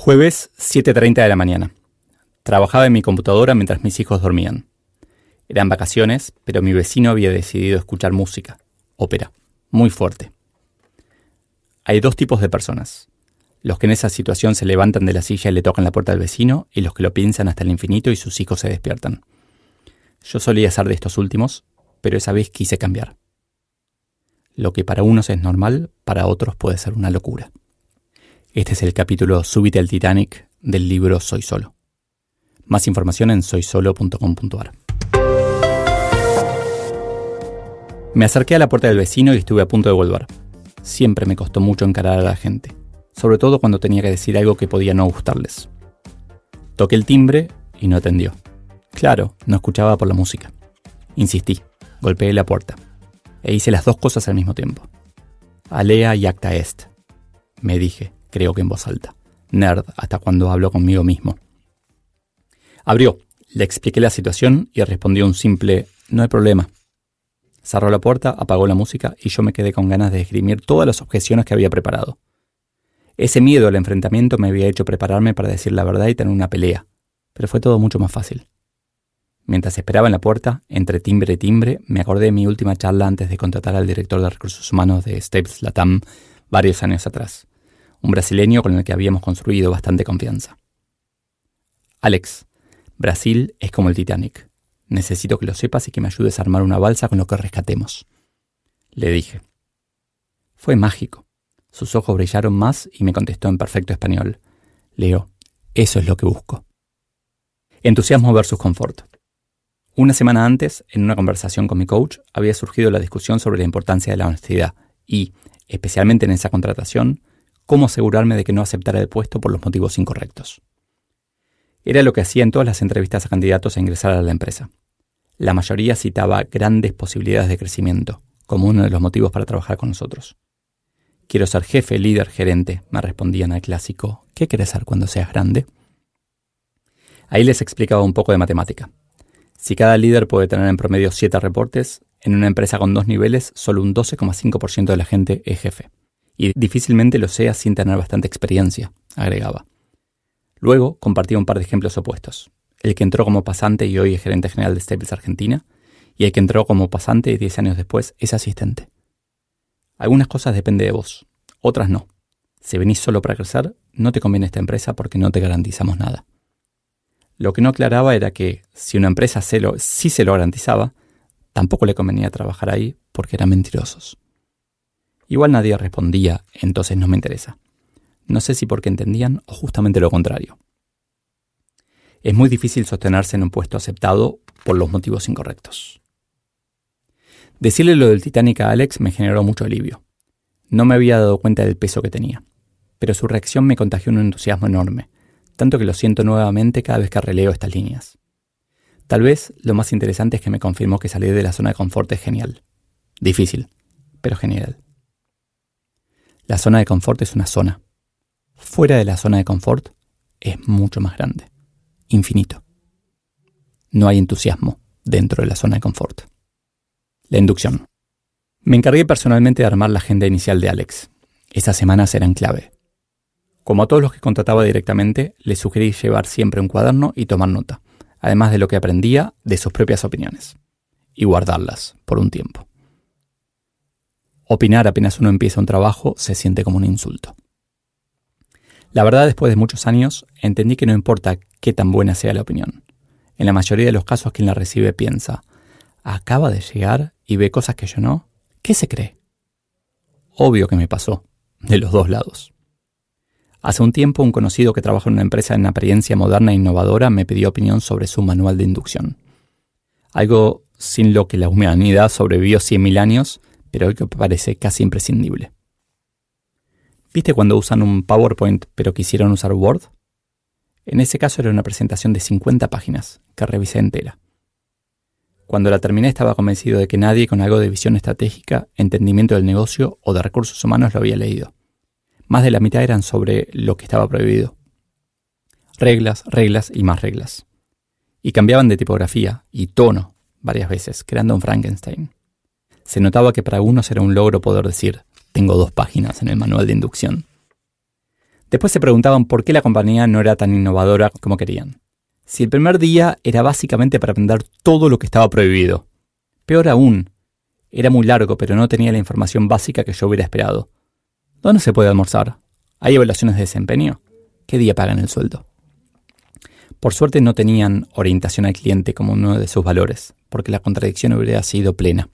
Jueves, 7.30 de la mañana. Trabajaba en mi computadora mientras mis hijos dormían. Eran vacaciones, pero mi vecino había decidido escuchar música, ópera, muy fuerte. Hay dos tipos de personas los que en esa situación se levantan de la silla y le tocan la puerta al vecino, y los que lo piensan hasta el infinito y sus hijos se despiertan. Yo solía ser de estos últimos, pero esa vez quise cambiar. Lo que para unos es normal, para otros puede ser una locura. Este es el capítulo Súbite al Titanic del libro Soy Solo. Más información en soysolo.com.ar. Me acerqué a la puerta del vecino y estuve a punto de volver. Siempre me costó mucho encarar a la gente sobre todo cuando tenía que decir algo que podía no gustarles. Toqué el timbre y no atendió. Claro, no escuchaba por la música. Insistí, golpeé la puerta, e hice las dos cosas al mismo tiempo. Alea y acta est. Me dije, creo que en voz alta. Nerd hasta cuando hablo conmigo mismo. Abrió, le expliqué la situación y respondió un simple no hay problema. Cerró la puerta, apagó la música y yo me quedé con ganas de esgrimir todas las objeciones que había preparado. Ese miedo al enfrentamiento me había hecho prepararme para decir la verdad y tener una pelea, pero fue todo mucho más fácil. Mientras esperaba en la puerta, entre timbre y timbre, me acordé de mi última charla antes de contratar al director de recursos humanos de Staples Latam varios años atrás, un brasileño con el que habíamos construido bastante confianza. Alex, Brasil es como el Titanic. Necesito que lo sepas y que me ayudes a armar una balsa con lo que rescatemos. Le dije. Fue mágico. Sus ojos brillaron más y me contestó en perfecto español. Leo, eso es lo que busco. Entusiasmo versus confort. Una semana antes, en una conversación con mi coach, había surgido la discusión sobre la importancia de la honestidad y, especialmente en esa contratación, cómo asegurarme de que no aceptara el puesto por los motivos incorrectos. Era lo que hacía en todas las entrevistas a candidatos a ingresar a la empresa. La mayoría citaba grandes posibilidades de crecimiento como uno de los motivos para trabajar con nosotros. Quiero ser jefe, líder, gerente, me respondían al clásico. ¿Qué quieres ser cuando seas grande? Ahí les explicaba un poco de matemática. Si cada líder puede tener en promedio 7 reportes, en una empresa con dos niveles, solo un 12,5% de la gente es jefe. Y difícilmente lo sea sin tener bastante experiencia, agregaba. Luego compartía un par de ejemplos opuestos. El que entró como pasante y hoy es gerente general de Staples Argentina, y el que entró como pasante y 10 años después es asistente. Algunas cosas dependen de vos, otras no. Si venís solo para crecer, no te conviene esta empresa porque no te garantizamos nada. Lo que no aclaraba era que si una empresa se lo, sí se lo garantizaba, tampoco le convenía trabajar ahí porque eran mentirosos. Igual nadie respondía, entonces no me interesa. No sé si porque entendían o justamente lo contrario. Es muy difícil sostenerse en un puesto aceptado por los motivos incorrectos. Decirle lo del Titanic a Alex me generó mucho alivio. No me había dado cuenta del peso que tenía, pero su reacción me contagió un entusiasmo enorme, tanto que lo siento nuevamente cada vez que releo estas líneas. Tal vez lo más interesante es que me confirmó que salir de la zona de confort es genial. Difícil, pero genial. La zona de confort es una zona. Fuera de la zona de confort es mucho más grande. Infinito. No hay entusiasmo dentro de la zona de confort. La inducción. Me encargué personalmente de armar la agenda inicial de Alex. Esas semanas eran clave. Como a todos los que contrataba directamente, le sugerí llevar siempre un cuaderno y tomar nota, además de lo que aprendía de sus propias opiniones, y guardarlas por un tiempo. Opinar apenas uno empieza un trabajo se siente como un insulto. La verdad, después de muchos años, entendí que no importa qué tan buena sea la opinión. En la mayoría de los casos quien la recibe piensa, acaba de llegar y ve cosas que yo no, ¿qué se cree? Obvio que me pasó, de los dos lados. Hace un tiempo un conocido que trabaja en una empresa en apariencia moderna e innovadora me pidió opinión sobre su manual de inducción. Algo sin lo que la humanidad sobrevivió 100.000 años, pero que parece casi imprescindible. ¿Viste cuando usan un PowerPoint pero quisieron usar Word? En ese caso era una presentación de 50 páginas, que revisé entera. Cuando la terminé estaba convencido de que nadie con algo de visión estratégica, entendimiento del negocio o de recursos humanos lo había leído. Más de la mitad eran sobre lo que estaba prohibido. Reglas, reglas y más reglas. Y cambiaban de tipografía y tono varias veces, creando un Frankenstein. Se notaba que para algunos era un logro poder decir, tengo dos páginas en el manual de inducción. Después se preguntaban por qué la compañía no era tan innovadora como querían. Si el primer día era básicamente para aprender todo lo que estaba prohibido. Peor aún, era muy largo pero no tenía la información básica que yo hubiera esperado. ¿Dónde se puede almorzar? ¿Hay evaluaciones de desempeño? ¿Qué día pagan el sueldo? Por suerte no tenían orientación al cliente como uno de sus valores, porque la contradicción hubiera sido plena.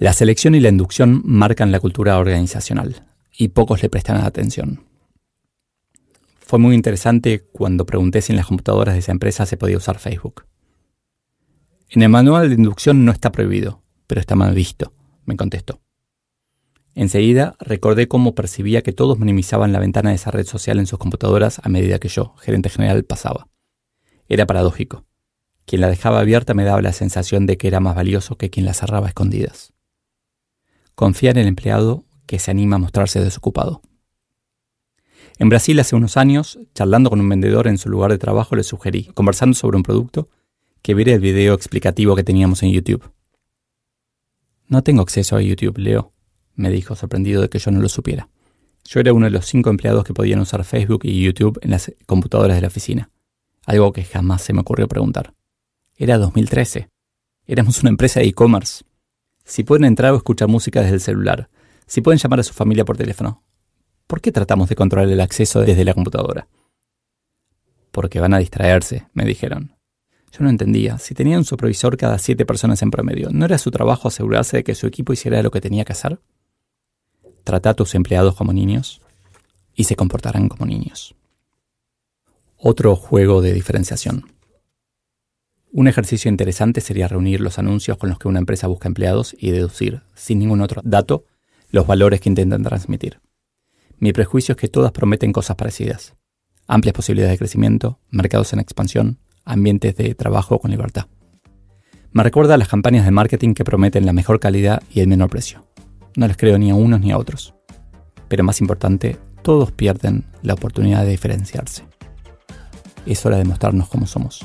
La selección y la inducción marcan la cultura organizacional, y pocos le prestan atención. Fue muy interesante cuando pregunté si en las computadoras de esa empresa se podía usar Facebook. En el manual de inducción no está prohibido, pero está mal visto, me contestó. Enseguida recordé cómo percibía que todos minimizaban la ventana de esa red social en sus computadoras a medida que yo, gerente general, pasaba. Era paradójico. Quien la dejaba abierta me daba la sensación de que era más valioso que quien la cerraba a escondidas. Confía en el empleado que se anima a mostrarse desocupado. En Brasil hace unos años, charlando con un vendedor en su lugar de trabajo, le sugerí, conversando sobre un producto, que viera el video explicativo que teníamos en YouTube. No tengo acceso a YouTube, Leo, me dijo, sorprendido de que yo no lo supiera. Yo era uno de los cinco empleados que podían usar Facebook y YouTube en las computadoras de la oficina, algo que jamás se me ocurrió preguntar. Era 2013. Éramos una empresa de e-commerce. Si pueden entrar o escuchar música desde el celular, si pueden llamar a su familia por teléfono, ¿por qué tratamos de controlar el acceso desde la computadora? Porque van a distraerse, me dijeron. Yo no entendía. Si tenían un supervisor cada siete personas en promedio, ¿no era su trabajo asegurarse de que su equipo hiciera lo que tenía que hacer? Trata a tus empleados como niños y se comportarán como niños. Otro juego de diferenciación. Un ejercicio interesante sería reunir los anuncios con los que una empresa busca empleados y deducir, sin ningún otro dato, los valores que intentan transmitir. Mi prejuicio es que todas prometen cosas parecidas. Amplias posibilidades de crecimiento, mercados en expansión, ambientes de trabajo con libertad. Me recuerda a las campañas de marketing que prometen la mejor calidad y el menor precio. No les creo ni a unos ni a otros. Pero más importante, todos pierden la oportunidad de diferenciarse. Es hora de mostrarnos cómo somos.